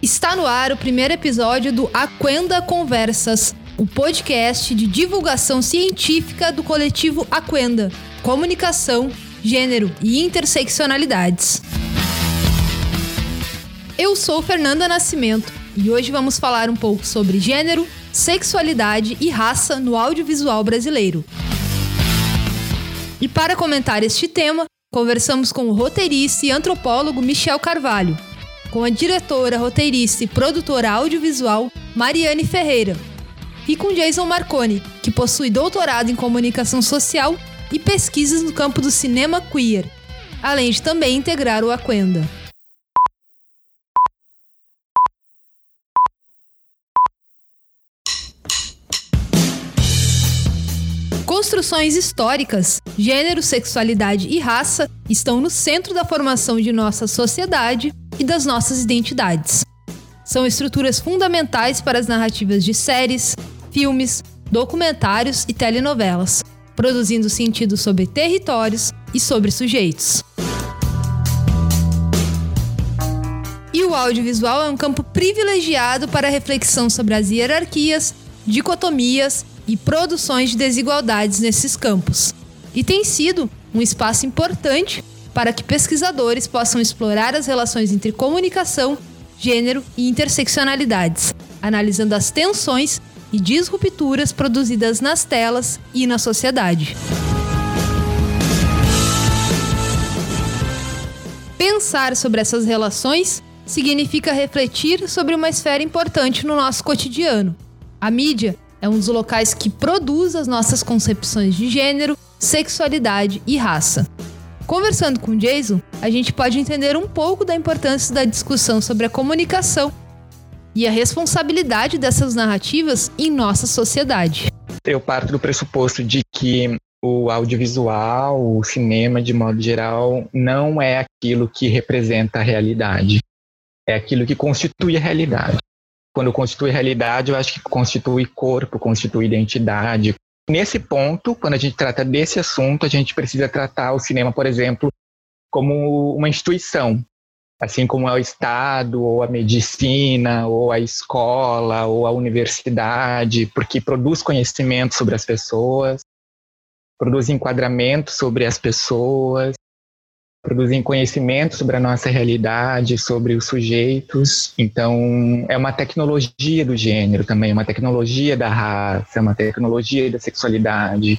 Está no ar o primeiro episódio do Aquenda Conversas, o podcast de divulgação científica do coletivo Aquenda, Comunicação, Gênero e Interseccionalidades. Eu sou Fernanda Nascimento e hoje vamos falar um pouco sobre gênero, sexualidade e raça no audiovisual brasileiro. E para comentar este tema, conversamos com o roteirista e antropólogo Michel Carvalho, com a diretora, roteirista e produtora audiovisual Mariane Ferreira, e com Jason Marconi, que possui doutorado em comunicação social e pesquisas no campo do cinema queer, além de também integrar o Aquenda. Construções históricas, gênero, sexualidade e raça estão no centro da formação de nossa sociedade e das nossas identidades. São estruturas fundamentais para as narrativas de séries, filmes, documentários e telenovelas, produzindo sentido sobre territórios e sobre sujeitos. E o audiovisual é um campo privilegiado para reflexão sobre as hierarquias, dicotomias e produções de desigualdades nesses campos. E tem sido um espaço importante para que pesquisadores possam explorar as relações entre comunicação, gênero e interseccionalidades, analisando as tensões e disrupturas produzidas nas telas e na sociedade. Pensar sobre essas relações significa refletir sobre uma esfera importante no nosso cotidiano. A mídia é um dos locais que produz as nossas concepções de gênero, sexualidade e raça. Conversando com Jason, a gente pode entender um pouco da importância da discussão sobre a comunicação e a responsabilidade dessas narrativas em nossa sociedade. Eu parto do pressuposto de que o audiovisual, o cinema de modo geral, não é aquilo que representa a realidade. É aquilo que constitui a realidade quando constitui realidade, eu acho que constitui corpo, constitui identidade. Nesse ponto, quando a gente trata desse assunto, a gente precisa tratar o cinema, por exemplo, como uma instituição, assim como é o Estado, ou a medicina, ou a escola, ou a universidade, porque produz conhecimento sobre as pessoas, produz enquadramento sobre as pessoas, produzem conhecimento sobre a nossa realidade, sobre os sujeitos. Então, é uma tecnologia do gênero também, uma tecnologia da raça, uma tecnologia da sexualidade.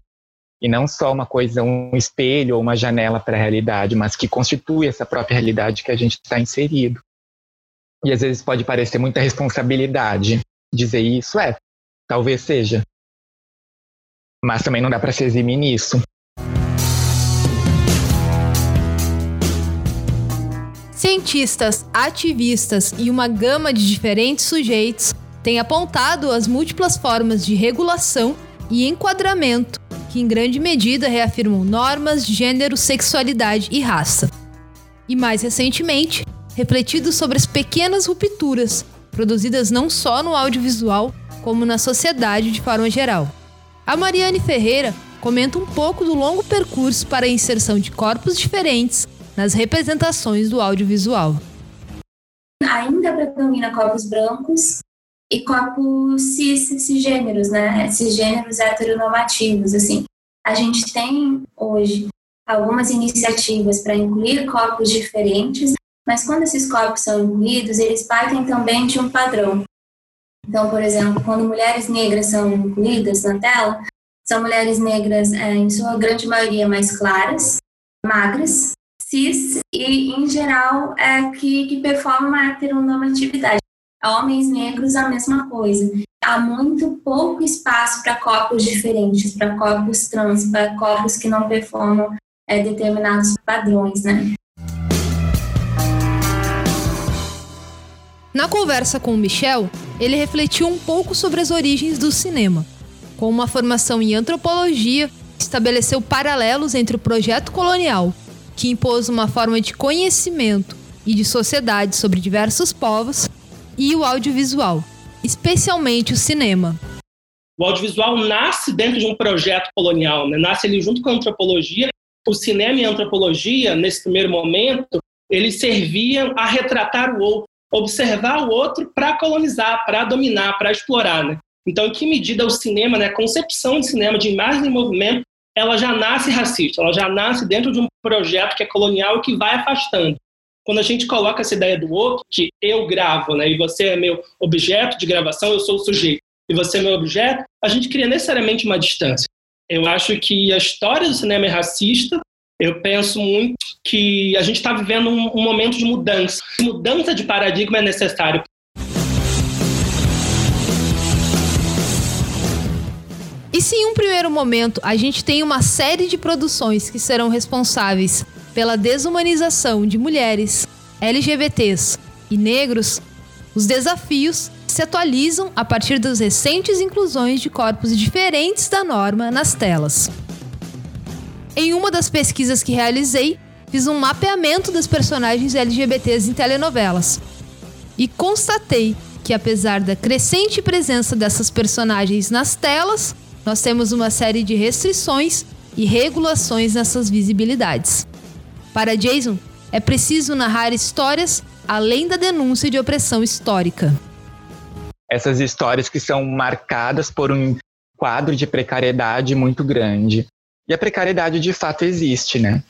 E não só uma coisa, um espelho ou uma janela para a realidade, mas que constitui essa própria realidade que a gente está inserido. E às vezes pode parecer muita responsabilidade dizer isso, é, talvez seja. Mas também não dá para se eximir nisso. Cientistas, ativistas e uma gama de diferentes sujeitos têm apontado as múltiplas formas de regulação e enquadramento que, em grande medida, reafirmam normas gênero, sexualidade e raça. E mais recentemente, refletido sobre as pequenas rupturas produzidas não só no audiovisual, como na sociedade de forma geral. A Mariane Ferreira comenta um pouco do longo percurso para a inserção de corpos diferentes nas representações do audiovisual. Ainda predomina corpos brancos e corpos cis, cisgêneros, né? Cisgêneros heteronormativos, assim. A gente tem hoje algumas iniciativas para incluir corpos diferentes, mas quando esses corpos são incluídos, eles partem também de um padrão. Então, por exemplo, quando mulheres negras são incluídas na tela, são mulheres negras, é, em sua grande maioria, mais claras, magras, cis e, em geral, é, que, que performam uma heteronormatividade. Homens negros, a mesma coisa. Há muito pouco espaço para corpos diferentes, para corpos trans, para corpos que não performam é, determinados padrões, né? Na conversa com o Michel, ele refletiu um pouco sobre as origens do cinema. Com uma formação em antropologia, estabeleceu paralelos entre o projeto colonial que impôs uma forma de conhecimento e de sociedade sobre diversos povos, e o audiovisual, especialmente o cinema. O audiovisual nasce dentro de um projeto colonial, né? nasce ali junto com a antropologia. O cinema e a antropologia, nesse primeiro momento, eles serviam a retratar o outro, observar o outro para colonizar, para dominar, para explorar. Né? Então, em que medida o cinema, né, a concepção de cinema, de imagem em movimento, ela já nasce racista, ela já nasce dentro de um projeto que é colonial e que vai afastando. Quando a gente coloca essa ideia do outro, que eu gravo, né, e você é meu objeto de gravação, eu sou o sujeito, e você é meu objeto, a gente cria necessariamente uma distância. Eu acho que a história do cinema é racista. Eu penso muito que a gente está vivendo um, um momento de mudança. Mudança de paradigma é necessário. E se em um primeiro momento a gente tem uma série de produções que serão responsáveis pela desumanização de mulheres, LGBTs e negros, os desafios se atualizam a partir das recentes inclusões de corpos diferentes da norma nas telas. Em uma das pesquisas que realizei, fiz um mapeamento das personagens LGBTs em telenovelas e constatei que, apesar da crescente presença dessas personagens nas telas, nós temos uma série de restrições e regulações nessas visibilidades. Para Jason, é preciso narrar histórias além da denúncia de opressão histórica essas histórias que são marcadas por um quadro de precariedade muito grande. E a precariedade de fato existe, né?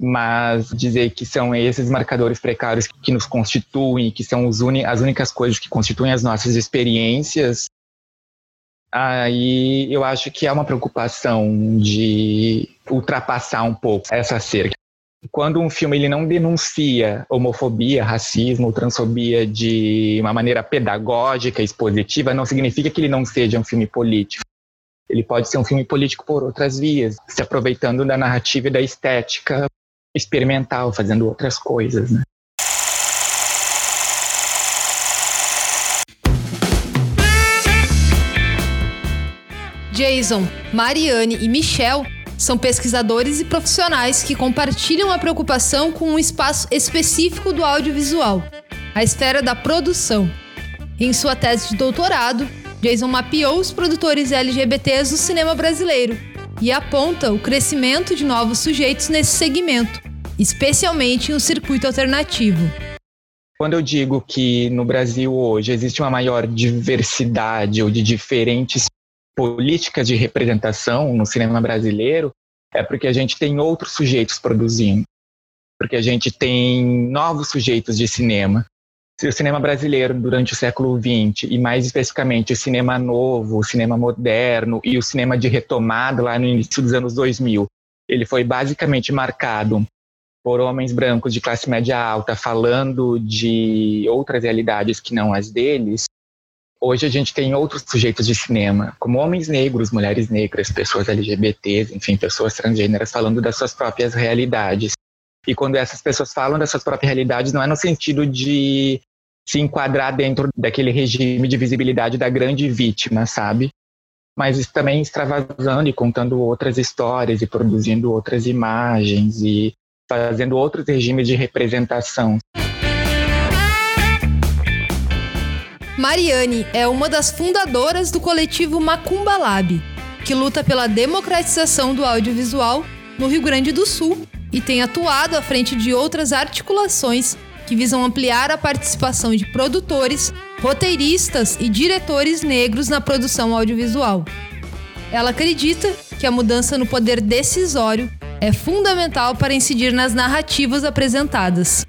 Mas dizer que são esses marcadores precários que nos constituem, que são as únicas coisas que constituem as nossas experiências, aí eu acho que é uma preocupação de ultrapassar um pouco essa cerca quando um filme ele não denuncia homofobia, racismo transfobia de uma maneira pedagógica, expositiva, não significa que ele não seja um filme político. Ele pode ser um filme político por outras vias, se aproveitando da narrativa e da estética experimental, fazendo outras coisas, né? Jason, Mariane e Michelle são pesquisadores e profissionais que compartilham a preocupação com um espaço específico do audiovisual, a esfera da produção. Em sua tese de doutorado, Jason mapeou os produtores LGBTs do cinema brasileiro e aponta o crescimento de novos sujeitos nesse segmento, especialmente em um circuito alternativo. Quando eu digo que no Brasil hoje existe uma maior diversidade ou de diferentes políticas de representação no cinema brasileiro é porque a gente tem outros sujeitos produzindo, porque a gente tem novos sujeitos de cinema. Se o cinema brasileiro durante o século XX, e mais especificamente o cinema novo, o cinema moderno e o cinema de retomada lá no início dos anos 2000, ele foi basicamente marcado por homens brancos de classe média alta falando de outras realidades que não as deles, Hoje a gente tem outros sujeitos de cinema, como homens negros, mulheres negras, pessoas LGBTs, enfim, pessoas transgêneras falando das suas próprias realidades. E quando essas pessoas falam das suas próprias realidades, não é no sentido de se enquadrar dentro daquele regime de visibilidade da grande vítima, sabe? Mas também extravasando e contando outras histórias e produzindo outras imagens e fazendo outros regimes de representação. Mariane é uma das fundadoras do coletivo Macumba Lab, que luta pela democratização do audiovisual no Rio Grande do Sul e tem atuado à frente de outras articulações que visam ampliar a participação de produtores, roteiristas e diretores negros na produção audiovisual. Ela acredita que a mudança no poder decisório é fundamental para incidir nas narrativas apresentadas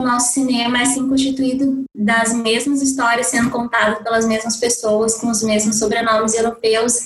o nosso cinema é assim constituído das mesmas histórias sendo contadas pelas mesmas pessoas com os mesmos sobrenomes europeus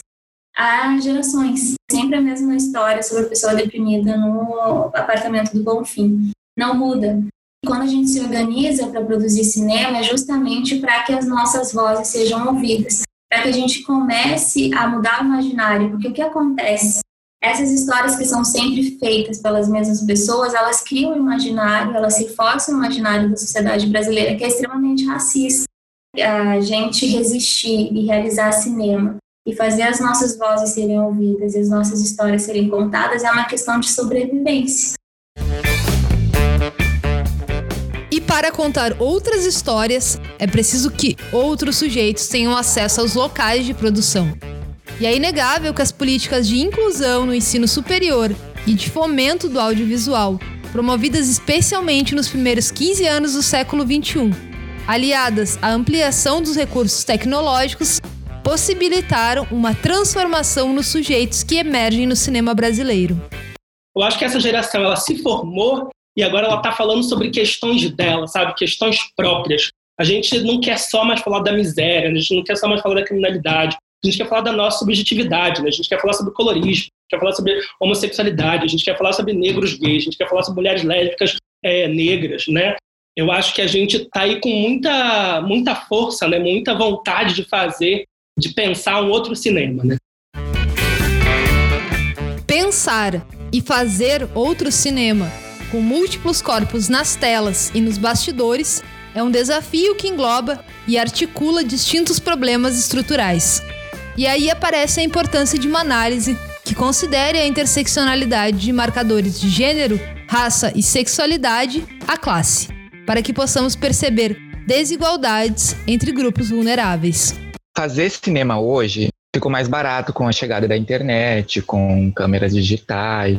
há gerações. Sempre a mesma história sobre a pessoa deprimida no apartamento do Bonfim. Não muda. Quando a gente se organiza para produzir cinema é justamente para que as nossas vozes sejam ouvidas, para que a gente comece a mudar o imaginário, porque o que acontece essas histórias que são sempre feitas pelas mesmas pessoas, elas criam um imaginário, elas reforçam o imaginário da sociedade brasileira que é extremamente racista. A gente resistir e realizar cinema e fazer as nossas vozes serem ouvidas e as nossas histórias serem contadas é uma questão de sobrevivência. E para contar outras histórias, é preciso que outros sujeitos tenham acesso aos locais de produção. E é inegável que as políticas de inclusão no ensino superior e de fomento do audiovisual, promovidas especialmente nos primeiros 15 anos do século XXI, aliadas à ampliação dos recursos tecnológicos, possibilitaram uma transformação nos sujeitos que emergem no cinema brasileiro. Eu acho que essa geração ela se formou e agora ela está falando sobre questões dela, sabe? Questões próprias. A gente não quer só mais falar da miséria, a gente não quer só mais falar da criminalidade, a gente quer falar da nossa subjetividade, né? a gente quer falar sobre colorismo, quer falar sobre homossexualidade, a gente quer falar sobre negros gays, a gente quer falar sobre mulheres lésbicas é, negras, né? Eu acho que a gente está aí com muita, muita força, né? Muita vontade de fazer, de pensar um outro cinema, né? Pensar e fazer outro cinema com múltiplos corpos nas telas e nos bastidores é um desafio que engloba e articula distintos problemas estruturais. E aí aparece a importância de uma análise que considere a interseccionalidade de marcadores de gênero, raça e sexualidade à classe, para que possamos perceber desigualdades entre grupos vulneráveis. Fazer cinema hoje ficou mais barato com a chegada da internet, com câmeras digitais.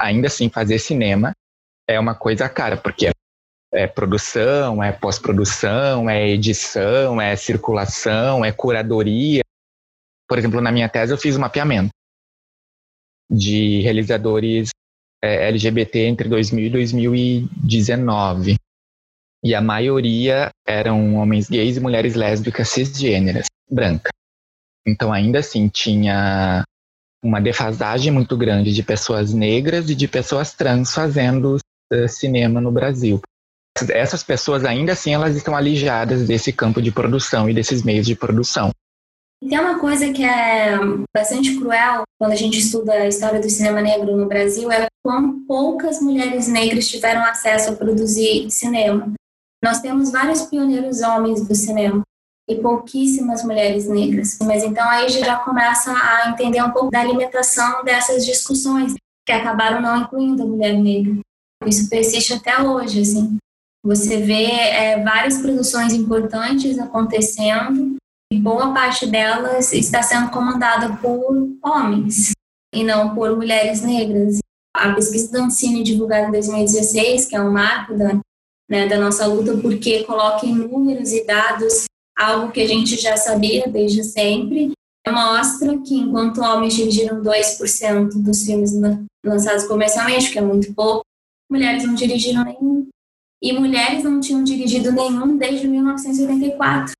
Ainda assim, fazer cinema é uma coisa cara, porque é produção, é pós-produção, é edição, é circulação, é curadoria. Por exemplo, na minha tese eu fiz um mapeamento de realizadores é, LGBT entre 2000 e 2019. E a maioria eram homens gays e mulheres lésbicas cisgêneras, brancas. Então, ainda assim, tinha uma defasagem muito grande de pessoas negras e de pessoas trans fazendo uh, cinema no Brasil. Essas pessoas, ainda assim, elas estão alijadas desse campo de produção e desses meios de produção. Tem uma coisa que é bastante cruel quando a gente estuda a história do cinema negro no Brasil, é quão poucas mulheres negras tiveram acesso a produzir cinema. Nós temos vários pioneiros homens do cinema e pouquíssimas mulheres negras. Mas então aí já começa a entender um pouco da alimentação dessas discussões que acabaram não incluindo a mulher negra. Isso persiste até hoje, assim. Você vê é, várias produções importantes acontecendo boa parte delas está sendo comandada por homens e não por mulheres negras. A pesquisa da Ancine divulgada em 2016, que é um marco da, né, da nossa luta, porque coloca em números e dados algo que a gente já sabia desde sempre, mostra que enquanto homens dirigiram 2% dos filmes lançados comercialmente, que é muito pouco, mulheres não dirigiram nenhum. E mulheres não tinham dirigido nenhum desde 1984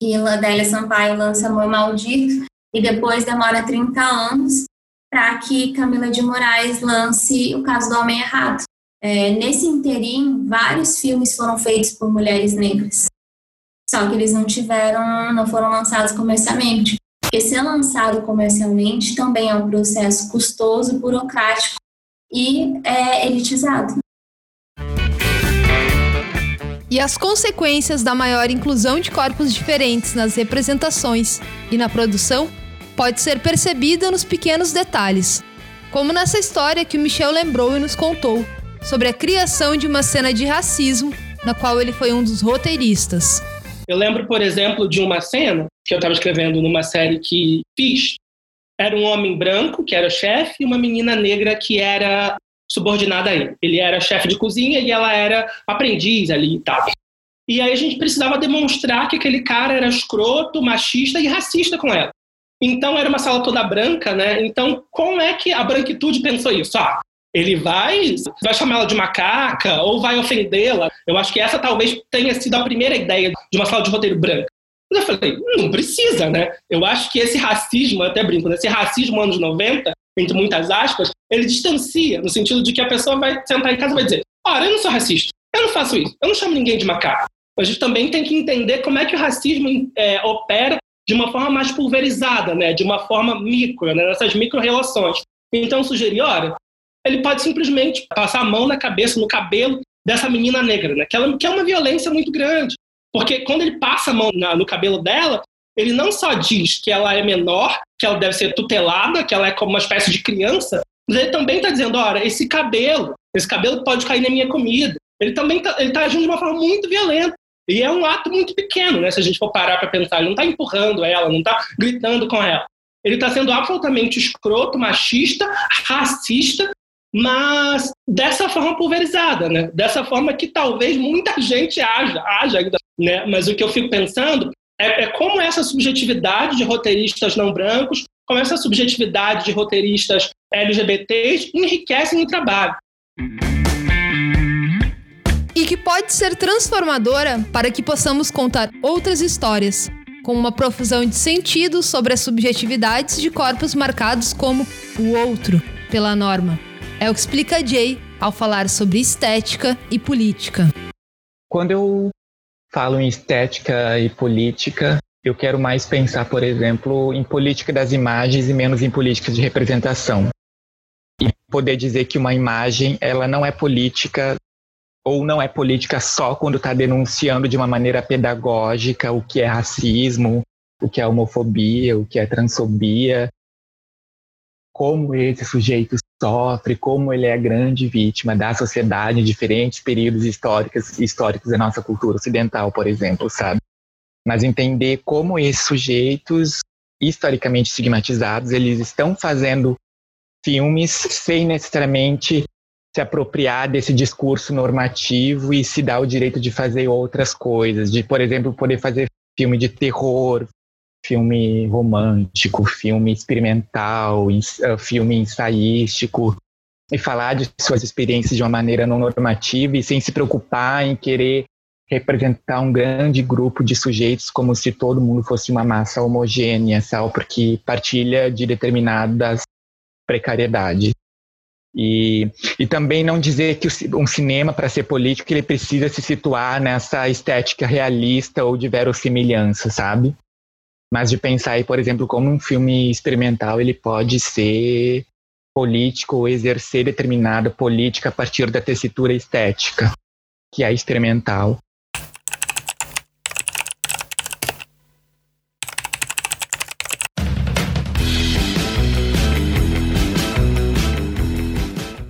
que Adélia Sampaio lança Amor Maldito e depois demora 30 anos para que Camila de Moraes lance O Caso do Homem Errado. É, nesse interim, vários filmes foram feitos por mulheres negras, só que eles não tiveram, não foram lançados comercialmente. Porque ser lançado comercialmente também é um processo custoso, burocrático e é, elitizado e as consequências da maior inclusão de corpos diferentes nas representações e na produção pode ser percebida nos pequenos detalhes, como nessa história que o Michel lembrou e nos contou sobre a criação de uma cena de racismo na qual ele foi um dos roteiristas. Eu lembro, por exemplo, de uma cena que eu estava escrevendo numa série que fiz. Era um homem branco, que era chefe, e uma menina negra que era subordinada a ele. Ele era chefe de cozinha e ela era aprendiz ali e tal. E aí a gente precisava demonstrar que aquele cara era escroto, machista e racista com ela. Então era uma sala toda branca, né? Então como é que a branquitude pensou isso? Ah, ele vai, vai chamar ela de macaca ou vai ofendê-la. Eu acho que essa talvez tenha sido a primeira ideia de uma sala de roteiro branca. Eu falei, não precisa, né? Eu acho que esse racismo, até brinco, né? esse racismo anos 90, entre muitas aspas, ele distancia, no sentido de que a pessoa vai sentar em casa e vai dizer: Ora, eu não sou racista, eu não faço isso, eu não chamo ninguém de macaco. A gente também tem que entender como é que o racismo é, opera de uma forma mais pulverizada, né? de uma forma micro, né? nessas micro-relações. Então, sugerir: ora, ele pode simplesmente passar a mão na cabeça, no cabelo dessa menina negra, né? que, ela, que é uma violência muito grande. Porque quando ele passa a mão na, no cabelo dela, ele não só diz que ela é menor, que ela deve ser tutelada, que ela é como uma espécie de criança, mas ele também está dizendo, olha, esse cabelo, esse cabelo pode cair na minha comida. Ele também está tá agindo de uma forma muito violenta. E é um ato muito pequeno, né? Se a gente for parar para pensar, ele não está empurrando ela, não está gritando com ela. Ele está sendo absolutamente escroto, machista, racista, mas dessa forma pulverizada, né? Dessa forma que talvez muita gente haja, haja ainda, né? Mas o que eu fico pensando é, é como essa subjetividade de roteiristas não brancos, como essa subjetividade de roteiristas LGBTs enriquecem o trabalho. E que pode ser transformadora para que possamos contar outras histórias, com uma profusão de sentidos sobre as subjetividades de corpos marcados como o outro pela norma. É o que explica Jay ao falar sobre estética e política. Quando eu falo em estética e política, eu quero mais pensar, por exemplo, em política das imagens e menos em política de representação. E poder dizer que uma imagem ela não é política ou não é política só quando está denunciando de uma maneira pedagógica o que é racismo, o que é homofobia, o que é transfobia, como esse sujeito sofre, como ele é grande vítima da sociedade em diferentes períodos históricos, históricos da nossa cultura ocidental, por exemplo, sabe? Mas entender como esses sujeitos historicamente estigmatizados, eles estão fazendo filmes sem necessariamente se apropriar desse discurso normativo e se dar o direito de fazer outras coisas, de, por exemplo, poder fazer filme de terror, filme romântico, filme experimental, eh, filme ensaístico, e falar de suas experiências de uma maneira não normativa e sem se preocupar em querer representar um grande grupo de sujeitos como se todo mundo fosse uma massa homogênea, só porque partilha de determinadas precariedades. E, e também não dizer que um cinema, para ser político, ele precisa se situar nessa estética realista ou de verossimilhança, sabe? Mas de pensar aí, por exemplo, como um filme experimental ele pode ser político ou exercer determinada política a partir da tessitura estética, que é experimental.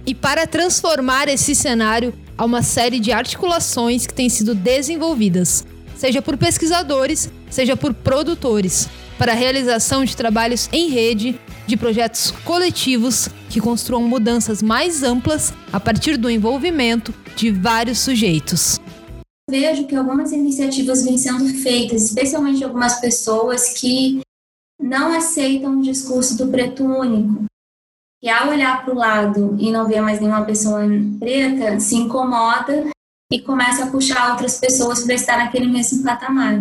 E para transformar esse cenário, há uma série de articulações que têm sido desenvolvidas, seja por pesquisadores, seja por produtores, para a realização de trabalhos em rede, de projetos coletivos que construam mudanças mais amplas a partir do envolvimento de vários sujeitos. Vejo que algumas iniciativas vêm sendo feitas, especialmente algumas pessoas que não aceitam o discurso do preto único, que ao olhar para o lado e não ver mais nenhuma pessoa preta, se incomoda e começa a puxar outras pessoas para estar naquele mesmo patamar.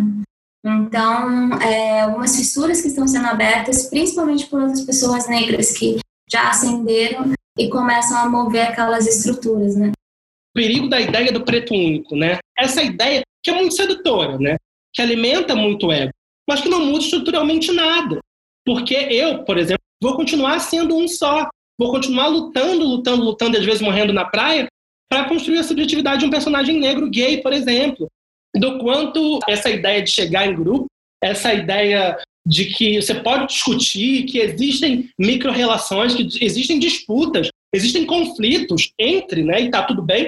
Então, é, algumas fissuras que estão sendo abertas, principalmente por outras pessoas negras que já ascenderam e começam a mover aquelas estruturas, né? O perigo da ideia do preto único, né? Essa ideia que é muito sedutora, né? Que alimenta muito o ego, mas que não muda estruturalmente nada. Porque eu, por exemplo, vou continuar sendo um só. Vou continuar lutando, lutando, lutando, às vezes morrendo na praia, para construir a subjetividade de um personagem negro gay, por exemplo. Do quanto essa ideia de chegar em grupo, essa ideia de que você pode discutir, que existem micro-relações, que existem disputas, existem conflitos entre, né, e está tudo bem.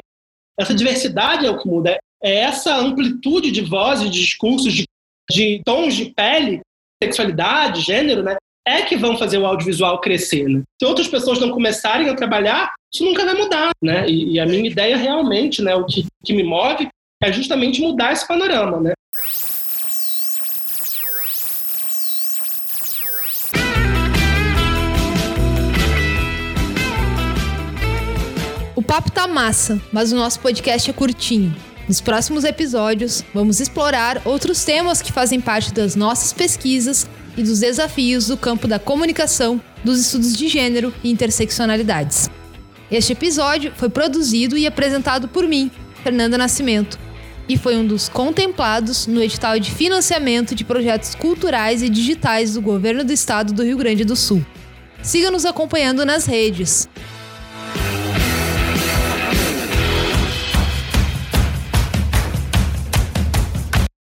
Essa diversidade é o que muda. É essa amplitude de vozes, de discursos, de, de tons de pele, sexualidade, gênero, né, é que vão fazer o audiovisual crescer. Né? Se outras pessoas não começarem a trabalhar, isso nunca vai mudar, né? E, e a minha ideia realmente, né, o que, que me move é justamente mudar esse panorama, né? O papo tá massa, mas o nosso podcast é curtinho. Nos próximos episódios, vamos explorar outros temas que fazem parte das nossas pesquisas e dos desafios do campo da comunicação, dos estudos de gênero e interseccionalidades. Este episódio foi produzido e apresentado por mim, Fernanda Nascimento, e foi um dos contemplados no edital de financiamento de projetos culturais e digitais do Governo do Estado do Rio Grande do Sul. Siga nos acompanhando nas redes.